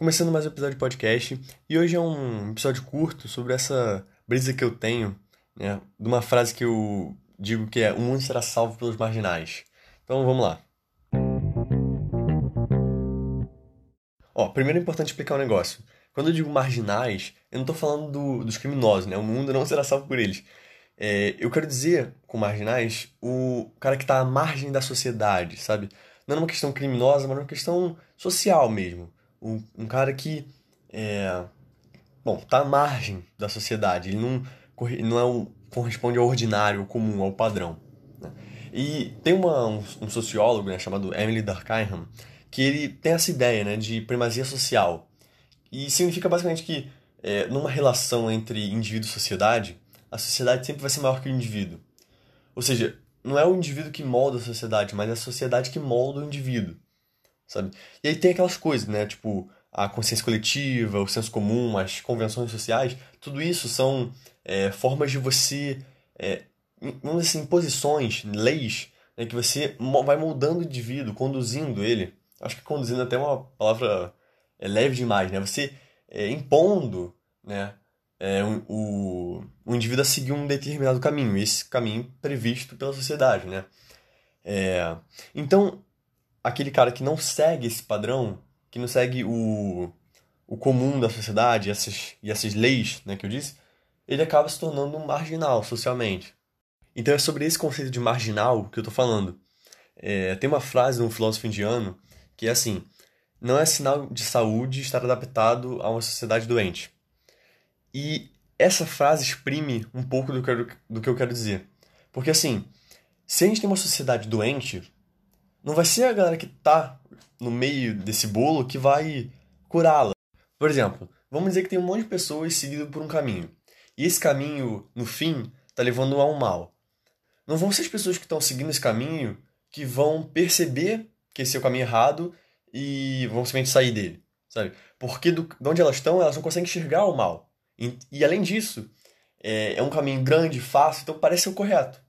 Começando mais um episódio de podcast, e hoje é um episódio curto sobre essa brisa que eu tenho, né, de uma frase que eu digo que é: O mundo será salvo pelos marginais. Então vamos lá. Ó, primeiro é importante explicar um negócio. Quando eu digo marginais, eu não estou falando do, dos criminosos, né? O mundo não será salvo por eles. É, eu quero dizer, com marginais, o cara que está à margem da sociedade, sabe? Não é uma questão criminosa, mas é uma questão social mesmo. Um, um cara que é, bom, tá à margem da sociedade. Ele não, não é corresponde ao ordinário, ao comum, ao padrão. Né? E tem uma, um, um sociólogo né, chamado Emily Durkheim que ele tem essa ideia né, de primazia social. E significa basicamente que é, numa relação entre indivíduo e sociedade, a sociedade sempre vai ser maior que o indivíduo. Ou seja, não é o indivíduo que molda a sociedade, mas é a sociedade que molda o indivíduo, sabe? E aí tem aquelas coisas, né? Tipo, a consciência coletiva, o senso comum, as convenções sociais, tudo isso são é, formas de você, é, vamos dizer assim, posições, leis, né, que você vai moldando o indivíduo, conduzindo ele. Acho que conduzindo é até uma palavra é, leve demais, né? Você é, impondo, né? é, o, o indivíduo a seguir um determinado caminho, esse caminho previsto pela sociedade, né? É, então, aquele cara que não segue esse padrão, que não segue o, o comum da sociedade essas, e essas leis né, que eu disse, ele acaba se tornando um marginal socialmente. Então é sobre esse conceito de marginal que eu estou falando. É, tem uma frase de um filósofo indiano que é assim: não é sinal de saúde estar adaptado a uma sociedade doente. E essa frase exprime um pouco do que, eu, do que eu quero dizer. Porque assim, se a gente tem uma sociedade doente, não vai ser a galera que tá no meio desse bolo que vai curá-la. Por exemplo, vamos dizer que tem um monte de pessoas seguindo por um caminho. E esse caminho, no fim, tá levando a um mal. Não vão ser as pessoas que estão seguindo esse caminho que vão perceber que esse é o caminho errado e vão simplesmente sair dele, sabe? Porque do, de onde elas estão, elas não conseguem enxergar o mal. E, e além disso, é, é um caminho grande, fácil, então parece ser o correto.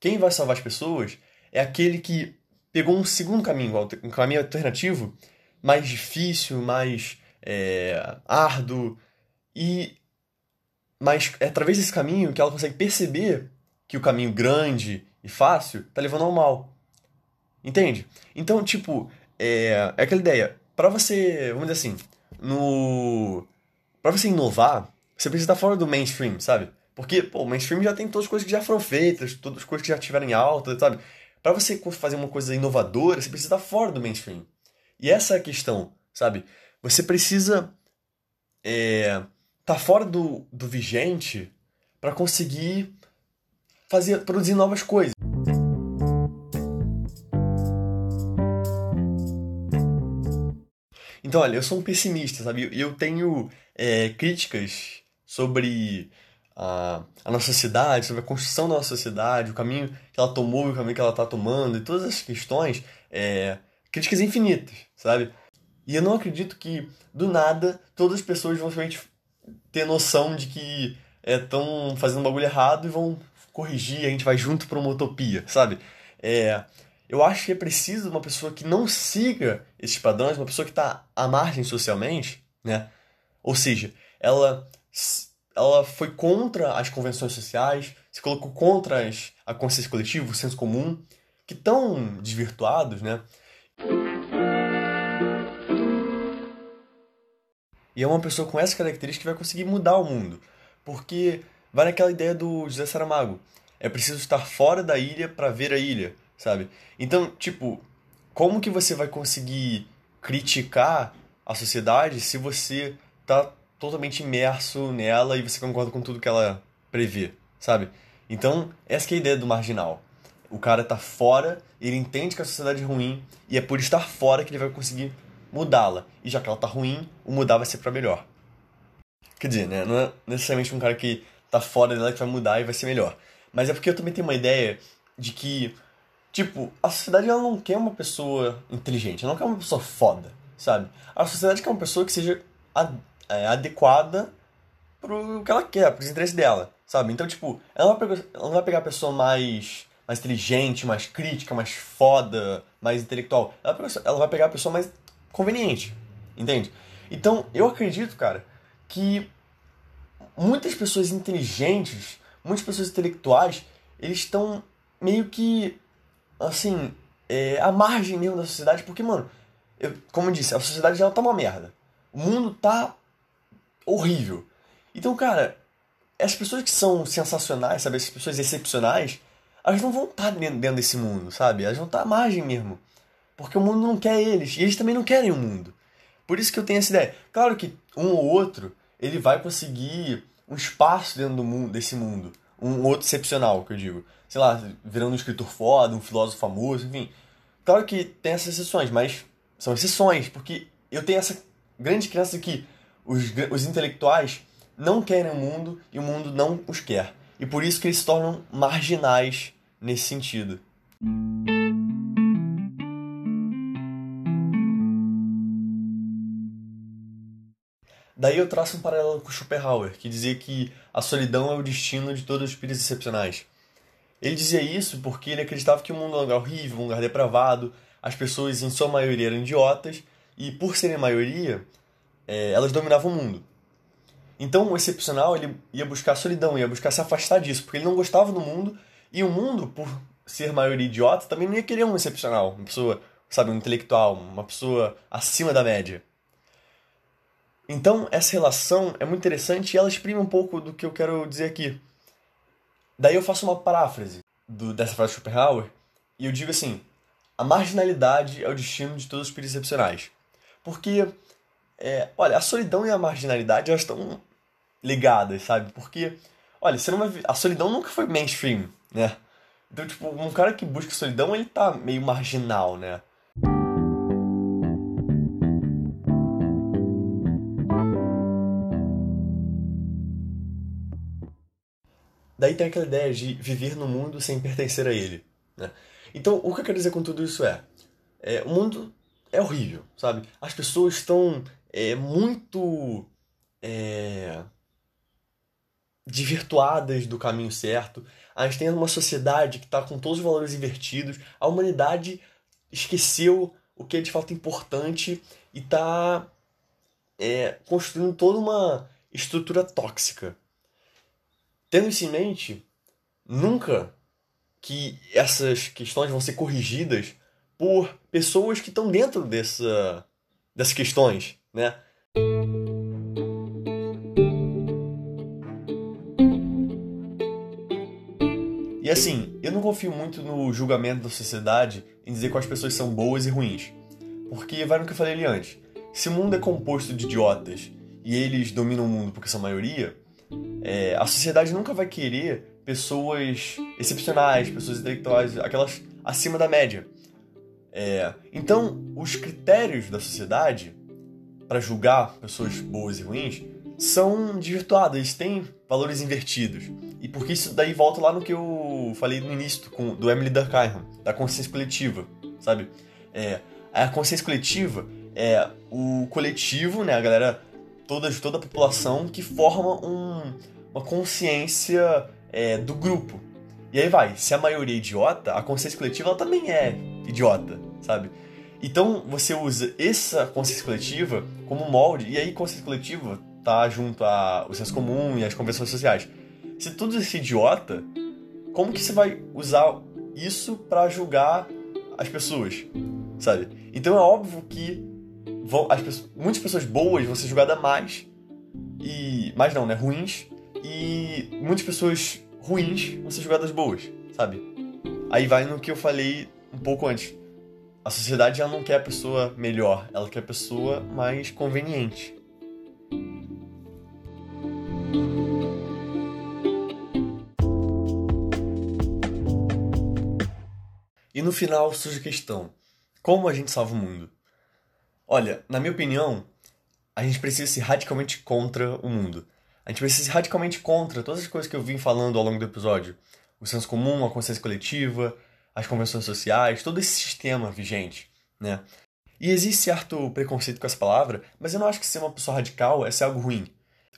Quem vai salvar as pessoas é aquele que pegou um segundo caminho, um caminho alternativo, mais difícil, mais é, árduo, e mas é através desse caminho que ela consegue perceber que o caminho grande e fácil está levando ao mal. Entende? Então, tipo, é, é aquela ideia. Para você, vamos dizer assim, no para você inovar, você precisa estar fora do mainstream, sabe? Porque, pô, o mainstream já tem todas as coisas que já foram feitas, todas as coisas que já estiveram em alta, sabe? Para você fazer uma coisa inovadora, você precisa estar fora do mainstream. E essa é a questão, sabe? Você precisa é, estar fora do, do vigente para conseguir fazer produzir novas coisas. Então, olha, eu sou um pessimista, sabe? Eu tenho é, críticas sobre a, a nossa sociedade, sobre a construção da nossa sociedade, o caminho que ela tomou, o caminho que ela está tomando, e todas as questões, é, críticas infinitas, sabe? E eu não acredito que, do nada, todas as pessoas vão realmente ter noção de que estão é, fazendo um bagulho errado e vão corrigir, a gente vai junto para uma utopia, sabe? É, eu acho que é preciso uma pessoa que não siga esses padrões, uma pessoa que está à margem socialmente, né? Ou seja, ela, ela foi contra as convenções sociais, se colocou contra as, a consciência coletiva, o senso comum, que estão desvirtuados, né? E é uma pessoa com essa característica que vai conseguir mudar o mundo. Porque vai naquela ideia do José Saramago. É preciso estar fora da ilha para ver a ilha, sabe? Então, tipo, como que você vai conseguir criticar a sociedade se você tá totalmente imerso nela e você concorda com tudo que ela prevê, sabe? Então, essa é a ideia do marginal. O cara tá fora, ele entende que a sociedade é ruim e é por estar fora que ele vai conseguir mudá-la. E já que ela tá ruim, o mudar vai ser para melhor. Quer dizer, né? Não é necessariamente um cara que tá fora dela que vai mudar e vai ser melhor. Mas é porque eu também tenho uma ideia de que, tipo, a sociedade ela não quer uma pessoa inteligente, ela não quer uma pessoa foda, sabe? A sociedade quer uma pessoa que seja é, adequada pro que ela quer, pros interesses dela, sabe? Então, tipo, ela não vai pegar, ela não vai pegar a pessoa mais, mais inteligente, mais crítica, mais foda, mais intelectual. Ela, ela vai pegar a pessoa mais conveniente, entende? Então, eu acredito, cara, que muitas pessoas inteligentes, muitas pessoas intelectuais, eles estão meio que, assim, é, à margem mesmo da sociedade, porque, mano, eu, como eu disse, a sociedade já tá uma merda. O mundo tá horrível. Então, cara, as pessoas que são sensacionais, sabe, as pessoas excepcionais, elas não vão estar tá dentro, dentro desse mundo, sabe? Elas vão estar tá à margem mesmo. Porque o mundo não quer eles. E eles também não querem o mundo. Por isso que eu tenho essa ideia. Claro que um ou outro, ele vai conseguir um espaço dentro do mundo, desse mundo. Um outro excepcional, que eu digo. Sei lá, virando um escritor foda, um filósofo famoso, enfim. Claro que tem essas exceções, mas são exceções, porque eu tenho essa grande crença de que os, os intelectuais não querem o mundo e o mundo não os quer. E por isso que eles se tornam marginais nesse sentido. Daí eu traço um paralelo com Schopenhauer, que dizia que a solidão é o destino de todos os espíritos excepcionais. Ele dizia isso porque ele acreditava que o mundo é um lugar horrível, um lugar depravado, as pessoas em sua maioria eram idiotas, e por serem maioria, é, elas dominavam o mundo. Então o excepcional ele ia buscar solidão, ia buscar se afastar disso, porque ele não gostava do mundo, e o mundo, por ser maioria idiota, também não ia querer um excepcional, uma pessoa, sabe, um intelectual, uma pessoa acima da média. Então, essa relação é muito interessante e ela exprime um pouco do que eu quero dizer aqui. Daí eu faço uma paráfrase do, dessa frase de Schopenhauer e eu digo assim: a marginalidade é o destino de todos os espíritos excepcionais. Porque, é, olha, a solidão e a marginalidade elas estão ligadas, sabe? Porque, olha, você não vai a solidão nunca foi mainstream, né? Então, tipo, um cara que busca solidão, ele tá meio marginal, né? Daí tem aquela ideia de viver no mundo sem pertencer a ele. Né? Então, o que eu quero dizer com tudo isso é, é o mundo é horrível, sabe? As pessoas estão é, muito é, desvirtuadas do caminho certo. A gente tem uma sociedade que está com todos os valores invertidos. A humanidade esqueceu o que é de fato importante e está é, construindo toda uma estrutura tóxica. Tendo isso em mente, nunca que essas questões vão ser corrigidas por pessoas que estão dentro dessa, dessas questões, né? E assim, eu não confio muito no julgamento da sociedade em dizer quais pessoas são boas e ruins. Porque vai no que eu falei ali antes. Se o mundo é composto de idiotas e eles dominam o mundo porque são maioria, é, a sociedade nunca vai querer pessoas excepcionais, pessoas intelectuais, aquelas acima da média. É, então, os critérios da sociedade para julgar pessoas boas e ruins são desvirtuados, eles têm valores invertidos. E porque isso daí volta lá no que eu falei no início com, do Emily Durkheim, da consciência coletiva, sabe? É, a consciência coletiva é o coletivo, né, a galera toda, toda a população que forma um, uma consciência é, do grupo. E aí vai, se a maioria é idiota, a consciência coletiva ela também é idiota, sabe? Então você usa essa consciência coletiva como molde, e aí consciência coletiva tá junto ao senso comum e às convenções sociais. Se tudo é idiota, como que você vai usar isso para julgar as pessoas, sabe? Então é óbvio que vão, as pessoas, muitas pessoas boas vão ser julgadas mais e mais não, né, ruins e muitas pessoas ruins vão ser julgadas boas, sabe? Aí vai no que eu falei um pouco antes. A sociedade ela não quer a pessoa melhor, ela quer a pessoa mais conveniente. E no final surge a questão: como a gente salva o mundo? Olha, na minha opinião, a gente precisa ser radicalmente contra o mundo. A gente precisa ser radicalmente contra todas as coisas que eu vim falando ao longo do episódio. O senso comum, a consciência coletiva, as convenções sociais, todo esse sistema vigente, né? E existe certo preconceito com essa palavra, mas eu não acho que ser uma pessoa radical é ser algo ruim.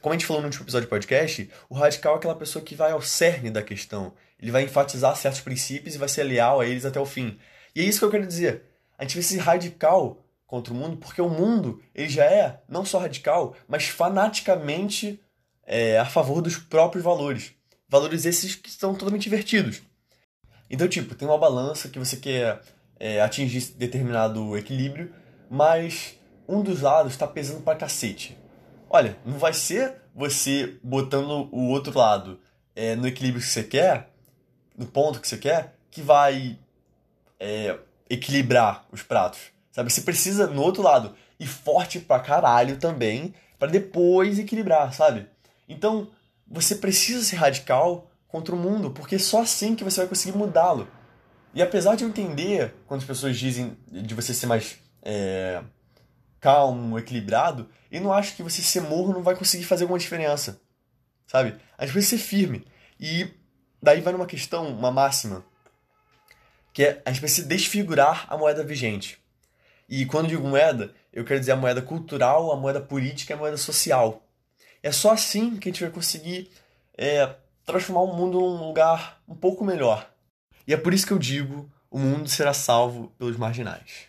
Como a gente falou no último episódio do podcast, o radical é aquela pessoa que vai ao cerne da questão. Ele vai enfatizar certos princípios e vai ser leal a eles até o fim. E é isso que eu quero dizer. A gente precisa ser radical contra o mundo, porque o mundo ele já é não só radical, mas fanaticamente é, a favor dos próprios valores. Valores esses que estão totalmente invertidos. Então, tipo, tem uma balança que você quer é, atingir determinado equilíbrio, mas um dos lados está pesando pra cacete. Olha, não vai ser você botando o outro lado é, no equilíbrio que você quer, no ponto que você quer, que vai é, equilibrar os pratos. Sabe? Você precisa, no outro lado, ir forte pra caralho também, para depois equilibrar, sabe? Então, você precisa ser radical contra o mundo, porque só assim que você vai conseguir mudá-lo. E apesar de eu entender quando as pessoas dizem de você ser mais é, calmo, equilibrado, eu não acho que você ser morro não vai conseguir fazer alguma diferença. Sabe? Gente precisa ser firme. E daí vai numa questão, uma máxima, que é a gente precisa desfigurar a moeda vigente. E quando digo moeda, eu quero dizer a moeda cultural, a moeda política a moeda social. É só assim que a gente vai conseguir é, transformar o mundo num lugar um pouco melhor. E é por isso que eu digo: o mundo será salvo pelos marginais.